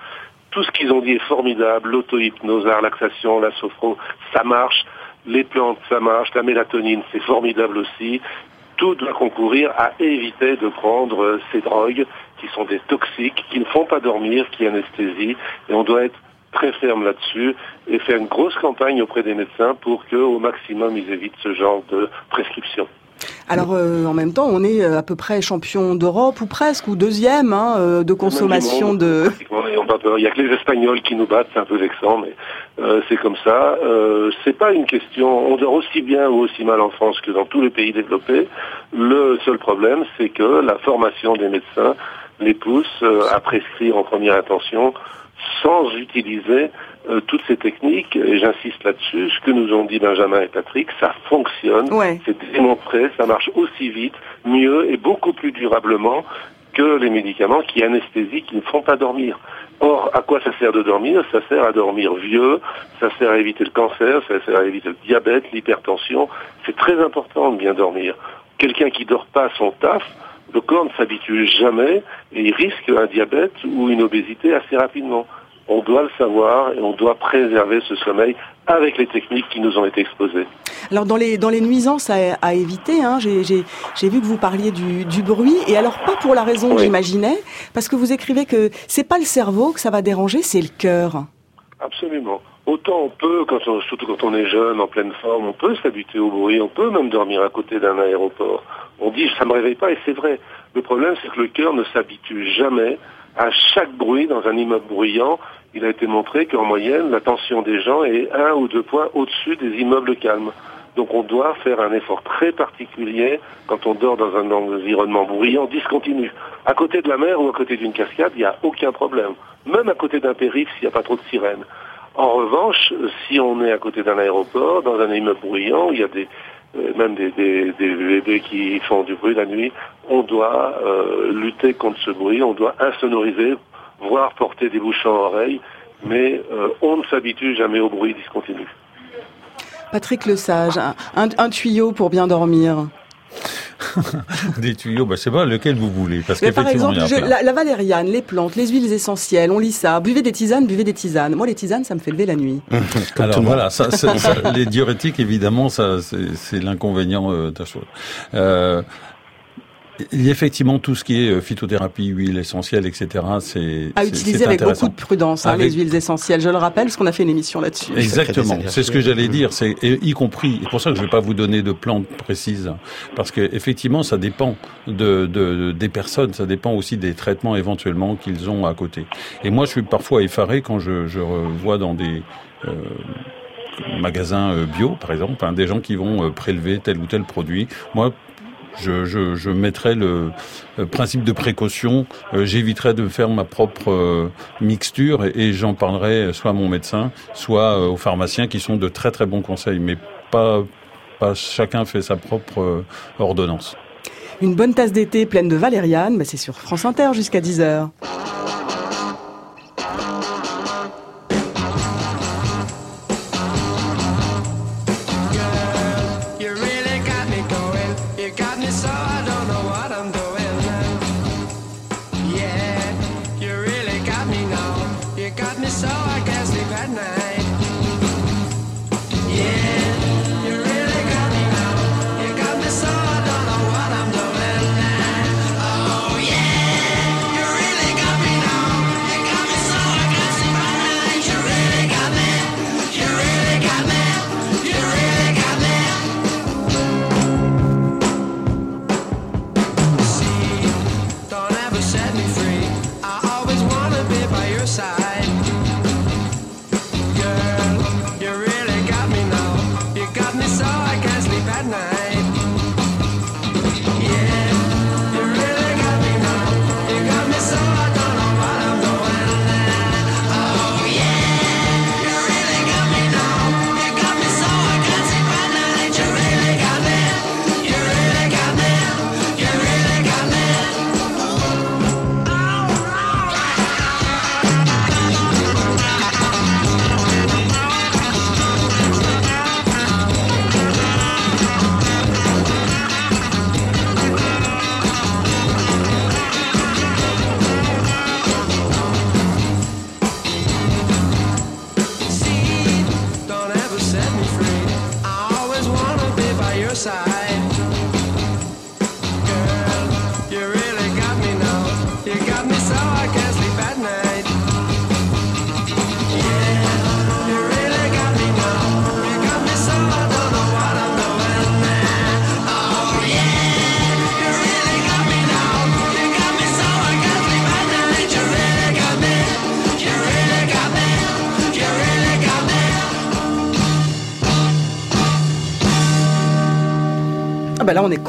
Tout ce qu'ils ont dit est formidable, l'auto-hypnose, la relaxation, la sophro, ça marche. Les plantes, ça marche. La mélatonine, c'est formidable aussi. Tout doit concourir à éviter de prendre euh, ces drogues qui sont des toxiques, qui ne font pas dormir, qui anesthésient. Et on doit être très ferme là-dessus et faire une grosse campagne auprès des médecins pour qu'au maximum ils évitent ce genre de prescription. Alors euh, en même temps, on est euh, à peu près champion d'Europe ou presque ou deuxième hein, euh, de consommation de. Pas peur. Il n'y a que les Espagnols qui nous battent, c'est un peu vexant, mais euh, c'est comme ça. Euh, c'est pas une question. On dort aussi bien ou aussi mal en France que dans tous les pays développés. Le seul problème, c'est que la formation des médecins les pousse euh, à prescrire en première intention sans utiliser euh, toutes ces techniques, et j'insiste là-dessus, ce que nous ont dit Benjamin et Patrick, ça fonctionne, c'est démontré, ça marche aussi vite, mieux et beaucoup plus durablement que les médicaments qui anesthésient, qui ne font pas dormir. Or, à quoi ça sert de dormir? Ça sert à dormir vieux, ça sert à éviter le cancer, ça sert à éviter le diabète, l'hypertension. C'est très important de bien dormir. Quelqu'un qui dort pas son taf, le corps ne s'habitue jamais et il risque un diabète ou une obésité assez rapidement. On doit le savoir et on doit préserver ce sommeil avec les techniques qui nous ont été exposées. Alors dans les dans les nuisances à, à éviter, hein, j'ai vu que vous parliez du, du bruit et alors pas pour la raison que j'imaginais, parce que vous écrivez que c'est pas le cerveau que ça va déranger, c'est le cœur. Absolument. Autant on peut, surtout quand on est jeune, en pleine forme, on peut s'habituer au bruit, on peut même dormir à côté d'un aéroport. On dit ça me réveille pas et c'est vrai. Le problème c'est que le cœur ne s'habitue jamais à chaque bruit dans un immeuble bruyant. Il a été montré qu'en moyenne, la tension des gens est un ou deux points au-dessus des immeubles calmes. Donc on doit faire un effort très particulier quand on dort dans un environnement bruyant discontinu. À côté de la mer ou à côté d'une cascade, il n'y a aucun problème. Même à côté d'un périph' s'il n'y a pas trop de sirènes. En revanche, si on est à côté d'un aéroport, dans un immeuble bruyant, il y a euh, même des bébés qui font du bruit la nuit, on doit euh, lutter contre ce bruit, on doit insonoriser, voire porter des bouchons à oreilles, mais euh, on ne s'habitue jamais au bruit discontinu. Patrick Le Sage, un, un- tuyau pour bien dormir. Des tuyaux, bah, c'est pas lequel vous voulez. Parce Mais par qu'effectivement, exemple, je- la, la valériane, les plantes, les huiles essentielles, on lit ça. Buvez des tisanes, buvez des tisanes. Moi, les tisanes, ça me fait lever la nuit. Alors voilà, ça, ça- ça- les diurétiques, évidemment, ça, c'est c'est l'inconvénient euh, de la chose. Euh, effectivement tout ce qui est euh, phytothérapie, huile essentielle, etc. C'est À utiliser avec beaucoup de prudence, hein, Avec- les huiles essentielles. Je le rappelle, parce qu'on a fait une émission là-dessus. Exactement, c'est ce que j'allais dire, c'est y compris. C'est pour ça que je vais pas vous donner de plantes précises, parce que effectivement, ça dépend de, de- des personnes, ça dépend aussi des traitements éventuellement qu'ils ont à côté. Et moi, je suis parfois effaré quand je, je vois dans des euh, magasins euh, bio, par exemple, hein, des gens qui vont euh, prélever tel ou tel produit. Moi, je, mettrais le principe de précaution. euh, J'éviterais de faire ma propre euh, mixture et, j'en parlerai soit à mon médecin, soit euh, aux pharmaciens qui sont de très très bons conseils, mais pas chacun fait sa propre ordonnance. Une bonne tasse d'été pleine de valériane, c'est sur France Inter jusqu'à 10h.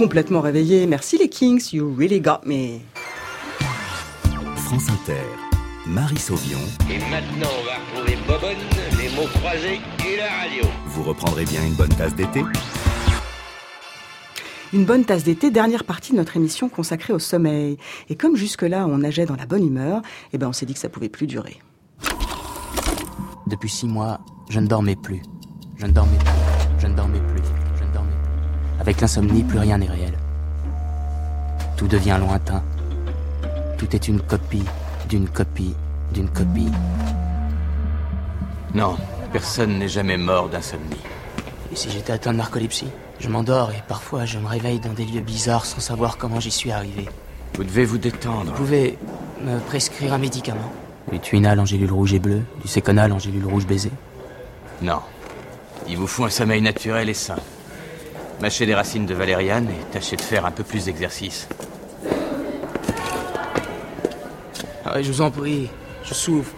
Complètement réveillés. Merci les Kings, you really got me. France Inter, Marie Sauvion. Et maintenant, on va retrouver Bobonne, les mots croisés et la radio. Vous reprendrez bien une bonne tasse d'été Une bonne tasse d'été, dernière partie de notre émission consacrée au sommeil. Et comme jusque-là, on nageait dans la bonne humeur, eh ben on s'est dit que ça pouvait plus durer. Depuis six mois, je ne dormais plus. Je ne dormais plus. Je ne dormais plus. Je ne dormais plus. Avec l'insomnie, plus rien n'est réel. Tout devient lointain. Tout est une copie, d'une copie, d'une copie. Non, personne n'est jamais mort d'insomnie. Et si j'étais atteint de narcolepsie? Je m'endors et parfois je me réveille dans des lieux bizarres sans savoir comment j'y suis arrivé. Vous devez vous détendre. Vous pouvez me prescrire un médicament? Du Tuinal en gélule rouge et bleue, du Séconal en gélule rouge baiser. Non. Il vous faut un sommeil naturel et sain. Mâchez des racines de valériane et tâchez de faire un peu plus d'exercice. Ah ouais, je vous en prie, je souffre.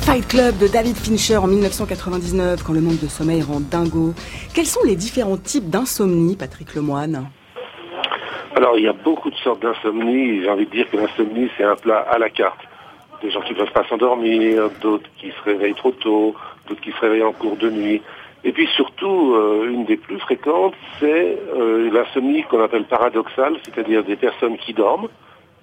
Fight Club de David Fincher en 1999, quand le manque de sommeil rend dingo. Quels sont les différents types d'insomnie, Patrick Lemoine Alors, il y a beaucoup de sortes d'insomnie. J'ai envie de dire que l'insomnie, c'est un plat à la carte. Des gens qui ne peuvent pas s'endormir, d'autres qui se réveillent trop tôt, d'autres qui se réveillent en cours de nuit. Et puis surtout, euh, une des plus fréquentes, c'est euh, l'insomnie qu'on appelle paradoxale, c'est-à-dire des personnes qui dorment,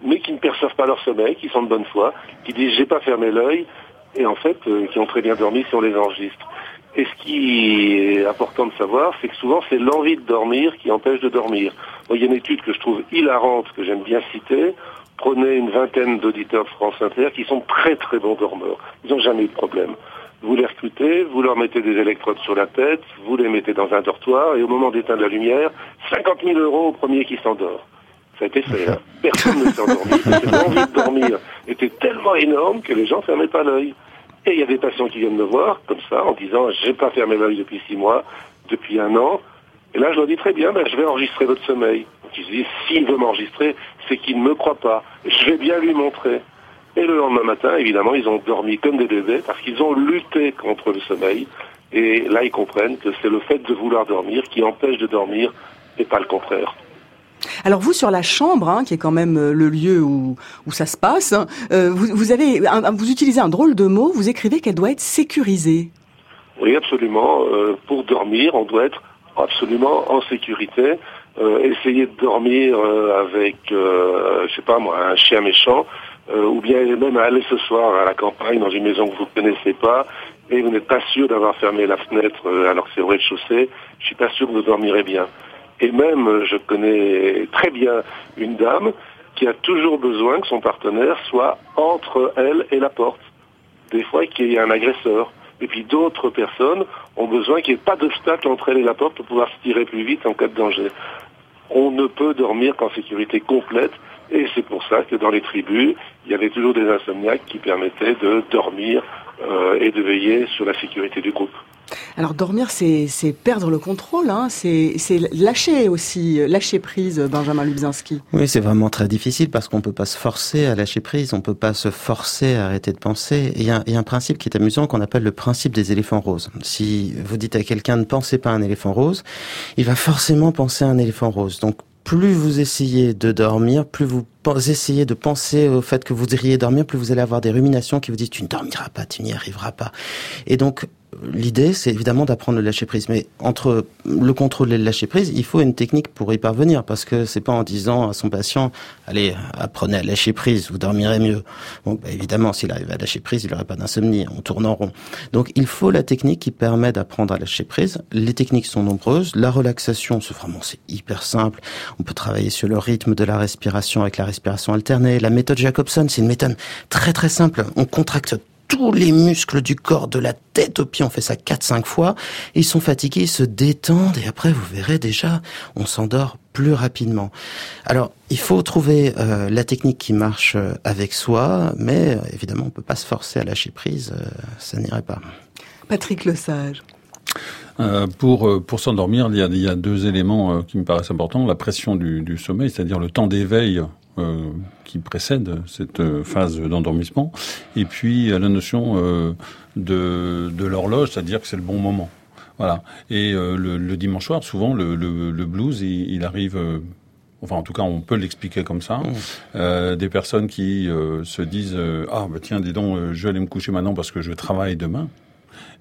mais qui ne perçoivent pas leur sommeil, qui sont de bonne foi, qui disent j'ai pas fermé l'œil, et en fait, euh, qui ont très bien dormi si on les enregistre. Et ce qui est important de savoir, c'est que souvent c'est l'envie de dormir qui empêche de dormir. Il y a une étude que je trouve hilarante, que j'aime bien citer. Prenez une vingtaine d'auditeurs de France Inter qui sont très très bons dormeurs. Ils n'ont jamais eu de problème. Vous les recrutez, vous leur mettez des électrodes sur la tête, vous les mettez dans un dortoir, et au moment d'éteindre la lumière, 50 000 euros au premier qui s'endort. Ça a été fait. Hein. Personne ne s'est endormi. parce que L'envie de dormir était tellement énorme que les gens ne fermaient pas l'œil. Et il y a des patients qui viennent me voir, comme ça, en disant, j'ai pas fermé l'œil depuis six mois, depuis un an. Et là, je leur dis très bien, ben, je vais enregistrer votre sommeil. Donc, ils se disent, s'il veut m'enregistrer, c'est qu'il ne me croit pas. Je vais bien lui montrer. Et le lendemain matin, évidemment, ils ont dormi comme des bébés parce qu'ils ont lutté contre le sommeil. Et là, ils comprennent que c'est le fait de vouloir dormir qui empêche de dormir et pas le contraire. Alors vous, sur la chambre, hein, qui est quand même euh, le lieu où, où ça se passe, hein, euh, vous, vous, avez, un- vous utilisez un drôle de mot, vous écrivez qu'elle doit être sécurisée. Oui, absolument. Euh, pour dormir, on doit être absolument en sécurité. Euh, essayer de dormir euh, avec, je sais pas moi, un chien méchant, euh, ou bien même aller ce soir à la campagne dans une maison que vous ne connaissez pas, et vous n'êtes pas sûr d'avoir fermé la fenêtre euh, alors que c'est au rez-de-chaussée, je suis pas sûr que vous dormirez bien. Et même, euh, je connais très bien une dame qui a toujours besoin que son partenaire soit entre elle et la porte des fois qu'il y ait un agresseur. Et puis d'autres personnes ont besoin qu'il n'y ait pas d'obstacle entre elle et la porte pour pouvoir se tirer plus vite en cas de danger. On ne peut dormir qu'en sécurité complète et c'est pour ça que dans les tribus, il y avait toujours des insomniaques qui permettaient de dormir euh, et de veiller sur la sécurité du groupe. Alors dormir, c'est c'est perdre le contrôle, hein, c'est c'est lâcher aussi, lâcher prise, Benjamin Lubzinski. Oui, c'est vraiment très difficile parce qu'on peut pas se forcer à lâcher prise, on peut pas se forcer à arrêter de penser. Et il y a, il y a un principe qui est amusant qu'on appelle le principe des éléphants roses. Si vous dites à quelqu'un ne pensez pas à un éléphant rose, il va forcément penser à un éléphant rose. Donc plus vous essayez de dormir, plus vous essayez de penser au fait que vous iriez dormir, plus vous allez avoir des ruminations qui vous disent tu ne dormiras pas, tu n'y arriveras pas. Et donc l'idée, c'est évidemment d'apprendre le lâcher prise. Mais entre le contrôle et le lâcher prise, il faut une technique pour y parvenir, parce que c'est pas en disant à son patient, allez, apprenez à lâcher prise, vous dormirez mieux. Bon, bah, évidemment, s'il arrive à lâcher prise, il n'aurait pas d'insomnie, on tourne en rond. Donc, il faut la technique qui permet d'apprendre à lâcher prise. Les techniques sont nombreuses. La relaxation, c'est vraiment, c'est hyper simple. On peut travailler sur le rythme de la respiration avec la respiration alternée. La méthode Jacobson, c'est une méthode très très simple. On contracte tous les muscles du corps, de la tête aux pieds, on fait ça 4-5 fois, ils sont fatigués, ils se détendent, et après, vous verrez déjà, on s'endort plus rapidement. Alors, il faut trouver euh, la technique qui marche euh, avec soi, mais euh, évidemment, on peut pas se forcer à lâcher prise, euh, ça n'irait pas. Patrick Lesage. Euh, pour pour s'endormir, il y a, il y a deux éléments euh, qui me paraissent importants la pression du, du sommeil, c'est-à-dire le temps d'éveil euh, qui précède cette euh, phase d'endormissement, et puis la notion euh, de de l'horloge, c'est-à-dire que c'est le bon moment. Voilà. Et euh, le, le dimanche soir, souvent le, le, le blues, il, il arrive. Enfin, en tout cas, on peut l'expliquer comme ça. Euh, des personnes qui euh, se disent euh, ah bah tiens, dis donc, je vais aller me coucher maintenant parce que je travaille demain.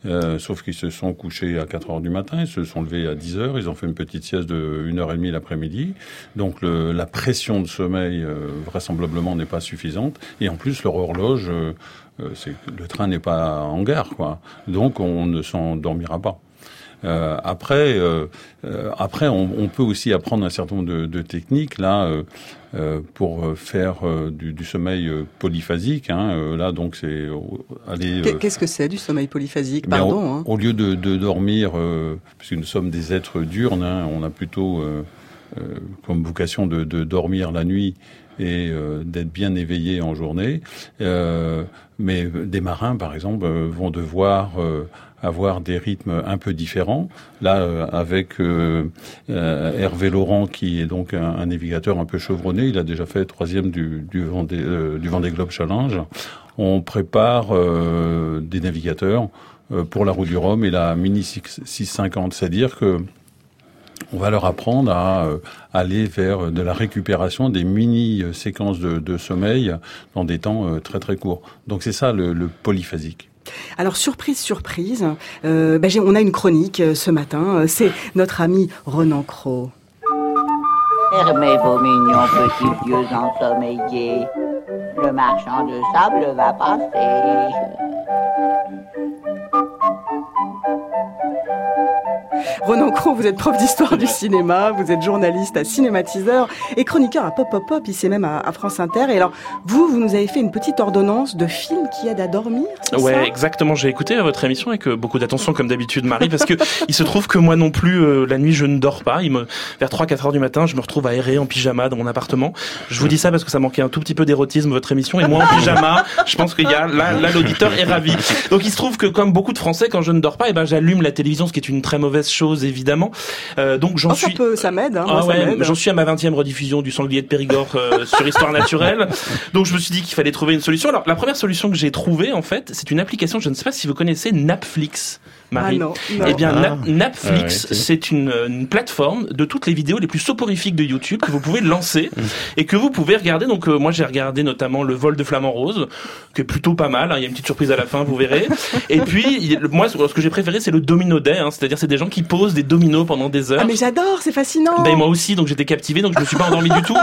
Euh, sauf qu'ils se sont couchés à 4 heures du matin, ils se sont levés à 10 heures, ils ont fait une petite sieste de 1 heure et demie l'après-midi. Donc le, la pression de sommeil euh, vraisemblablement n'est pas suffisante. Et en plus leur horloge, euh, euh, le train n'est pas en gare, quoi. Donc on ne s'endormira pas. Euh, après, euh, euh, après, on, on peut aussi apprendre un certain nombre de, de techniques là euh, euh, pour faire euh, du, du sommeil euh, polyphasique. Hein, euh, là, donc, c'est aller. Qu'est- euh, Qu'est-ce que c'est du sommeil polyphasique? Pardon. au, hein. au lieu de, de dormir, euh, puisque nous sommes des êtres diurnes, hein, on a plutôt euh, euh, comme vocation de, de dormir la nuit et euh, d'être bien éveillé en journée. Euh, mais des marins, par exemple, euh, vont devoir euh, avoir des rythmes un peu différents. Là, euh, avec euh, euh, Hervé Laurent, qui est donc un, navigateur un peu chevronné, il a déjà fait troisième du, du, Vendée, euh, du Vendée Globe Challenge. On prépare euh, des navigateurs euh, pour la route du Rhum et la Mini 6- 650, c'est-à-dire que on va leur apprendre à aller vers de la récupération des mini séquences de, de sommeil dans des temps très très courts. Donc c'est ça le, le polyphasique. Alors surprise, surprise, euh, ben, on a une chronique euh, ce matin. Euh, C'est notre ami Renan Cros. Fermez vos mignons petits yeux ensommeillés. Le marchand de sable va passer. Renan Cros, vous êtes prof d'histoire du cinéma, vous êtes journaliste à Cinématiseur et chroniqueur à Pop Pop Pop, ici même à, à France Inter. Et alors, vous, vous nous avez fait une petite ordonnance de films qui aident à dormir, Ouais, ça? exactement. J'ai écouté votre émission avec euh, beaucoup d'attention, comme d'habitude, Marie, parce que il se trouve que moi non plus, euh, la nuit, je ne dors pas. Il me, vers 3-4 heures du matin, je me retrouve à errer en pyjama dans mon appartement. Je vous dis ça parce que ça manquait un tout petit peu d'érotisme, votre émission, et moi en pyjama, je pense qu'il y a, là, là, l'auditeur est ravi. Donc il se trouve que, comme beaucoup de Français, quand je ne dors pas, eh ben, j'allume la télévision, ce qui est une très mauvaise chose, évidemment. Euh, donc j'en Oh, ça suis... peut, ça m'aide. Hein, Ah ouais, m'aide. j'en suis à ma 20e rediffusion du Sanglier de Périgord euh, sur Histoire naturelle. Donc je me suis dit qu'il fallait trouver une solution. Alors la première solution que j'ai trouvée en fait, c'est une application, je ne sais pas si vous connaissez Napflix. Marie. Ah non, non. Eh bien, Ah. Na- Napflix, Ah ouais, c'est- une, une plateforme de toutes les vidéos les plus soporifiques de YouTube que vous pouvez lancer et que vous pouvez regarder. Donc, euh, moi, j'ai regardé notamment le vol de Flamand Rose, qui est plutôt pas mal. hein. Il y a une petite surprise à la fin, vous verrez. Et puis, moi, ce que j'ai préféré, c'est le Domino Day. hein. C'est-à-dire, c'est des gens qui posent des dominos pendant des heures. Ah mais j'adore, c'est fascinant. Ben moi aussi, donc j'étais captivé, donc je me suis pas endormi du tout.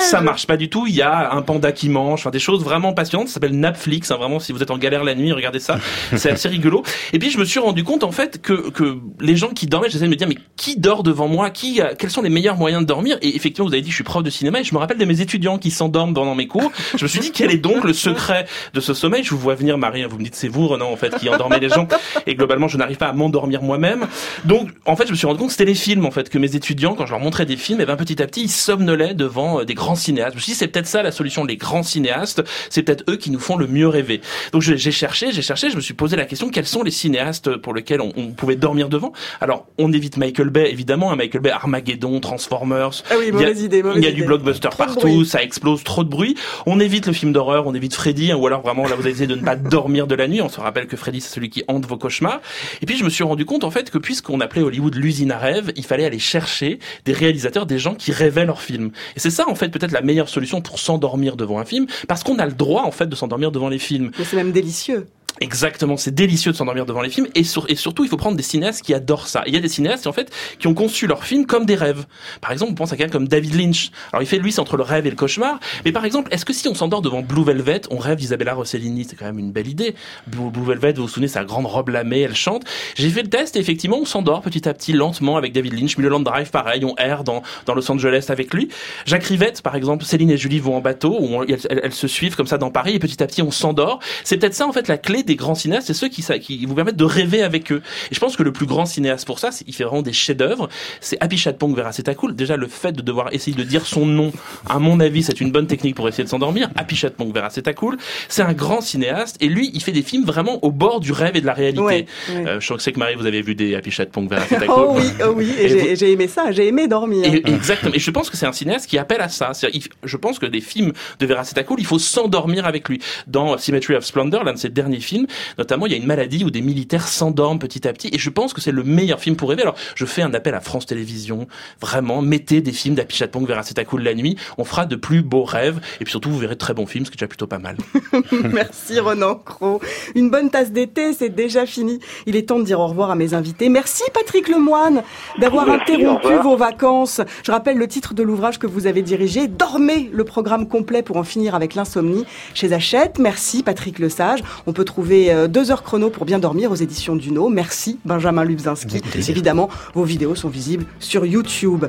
Ça marche pas du tout. Il y a un panda qui mange, enfin des choses vraiment passionnantes. Ça s'appelle Napflix. Hein, vraiment, si vous êtes en galère la nuit, regardez ça. C'est assez rigolo. Et puis je me suis rendu compte en fait que que les gens qui dormaient, j'essayais de me dire mais qui dort devant moi? Qui a- Quels sont les meilleurs moyens de dormir? Et effectivement, vous avez dit, je suis prof de cinéma et je me rappelle de mes étudiants qui s'endorment pendant mes cours. Je me suis dit quel est donc le secret de ce sommeil? Je vous vois venir, Marie. Vous me dites c'est vous, Renan, en fait, qui endormez les gens. Et globalement, je n'arrive pas à m'endormir moi-même. Donc, en fait, je me suis rendu compte c'était les films, en fait, que mes étudiants, quand je leur montrais des films, et ben petit à petit, ils somnolaient devant euh, des grands cinéastes. Je me suis dit, c'est peut-être ça la solution, les grands cinéastes. C'est peut-être eux qui nous font le mieux rêver. Donc, j'ai cherché, j'ai cherché, je me suis posé la question, quels sont les cinéastes pour lesquels on, on pouvait dormir devant Alors, on évite Michael Bay, évidemment. hein, Michael Bay, Armageddon, Transformers. Ah oui, Il y a- idée, Il y a du blockbuster Trop partout, ça explose, trop de bruit. On évite le film d'horreur, on évite Freddy, hein, ou alors vraiment là vous essayez de ne pas dormir de la nuit. On se rappelle que Freddy c'est celui qui hante vos cauchemars. Et puis je me suis rendu compte en fait que puisqu'on appelait Hollywood l'usine à rêve, il fallait aller chercher des réalisateurs, des gens qui rêvaient leurs films. Et c'est ça en fait peut-être la meilleure solution pour s'endormir devant un film, parce qu'on a le droit en fait de s'endormir devant les films. Mais c'est même délicieux. Exactement, c'est délicieux de s'endormir devant les films et, sur- et surtout il faut prendre des cinéastes qui adorent ça. Il y a des cinéastes en fait qui ont conçu leurs films comme des rêves. Par exemple, on pense à quelqu'un comme David Lynch. Alors il fait lui c'est entre le rêve et le cauchemar. Mais par exemple, est-ce que si on s'endort devant Blue Velvet, on rêve d'Isabella Rossellini? C'est quand même une belle idée. Blue, Velvet, vous vous souvenez, sa grande robe lamée, elle chante. J'ai fait le test et effectivement on s'endort petit à petit lentement avec David Lynch. Mulholland Drive, pareil, on erre dans, Los Angeles avec lui. Jacques Rivette, par exemple, Céline et Julie vont en bateau, où elles- elles se suivent comme ça dans Paris et petit à petit on s'endort. C'est peut-être ça en fait la clé des grands cinéastes, c'est ceux qui, vous permettent de rêver avec eux. Et je pense que le plus grand cinéaste pour ça, c'est- il fait vraiment des chefs-d'œuvre. C'est Happy Chatpong Vera cool. Déjà le fait de devoir essayer de dire son nom, à mon avis, c'est une bonne technique pour essayer de s'endormir. Happy Chatpong Vera cool. C'est un grand cinéaste et lui, il fait des films vraiment au bord du rêve et de la réalité. Ouais, ouais. Euh, je sais que Marie, vous avez vu des Happy Chatpong Vera Oh oui, oh oui, et Et j'ai vous- aimé ça, j'ai aimé dormir. et- exactement. Et je pense que c'est un cinéaste qui appelle à ça. Il- Je pense que des films de Vera Cool, il faut s'endormir avec lui. Dans Symmetry of Splendor, l'un de ses derniers films, notamment, il y a une maladie où des militaires s'endorment petit à petit. Et je pense que c'est le meilleur film pour rêver. Alors, je fais un appel à France Télévisions. Vraiment, mettez des films d'Happy Chatpong Vera Cool la nuit. On fera de plus beaux rêves. Et puis surtout, vous verrez de très bons films, ce qui est déjà plutôt pas mal. Merci Renan Cros. Une bonne tasse d'été, c'est déjà fini. Il est temps de dire au revoir à mes invités. Merci Patrick Lemoine d'avoir interrompu vos vacances. Je rappelle le titre de l'ouvrage que vous avez dirigé, Dormez, le programme complet pour en finir avec l'insomnie chez Hachette. Merci Patrick Lesage. On peut trouver euh, deux heures chrono pour bien dormir aux éditions Duno. Merci Benjamin Lubzinski. Évidemment, vos vidéos sont visibles sur YouTube.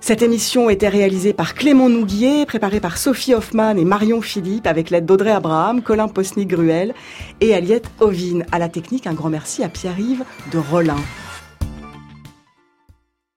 Cette émission était réalisée par Clément Nouguier, préparée par Sophie Hoffman et Marion Philippe, avec l'aide d'Audrey Abraham, Colin Posny-Gruel et Aliette Ovine. À la technique, un grand merci à Pierre-Yves de Rollin.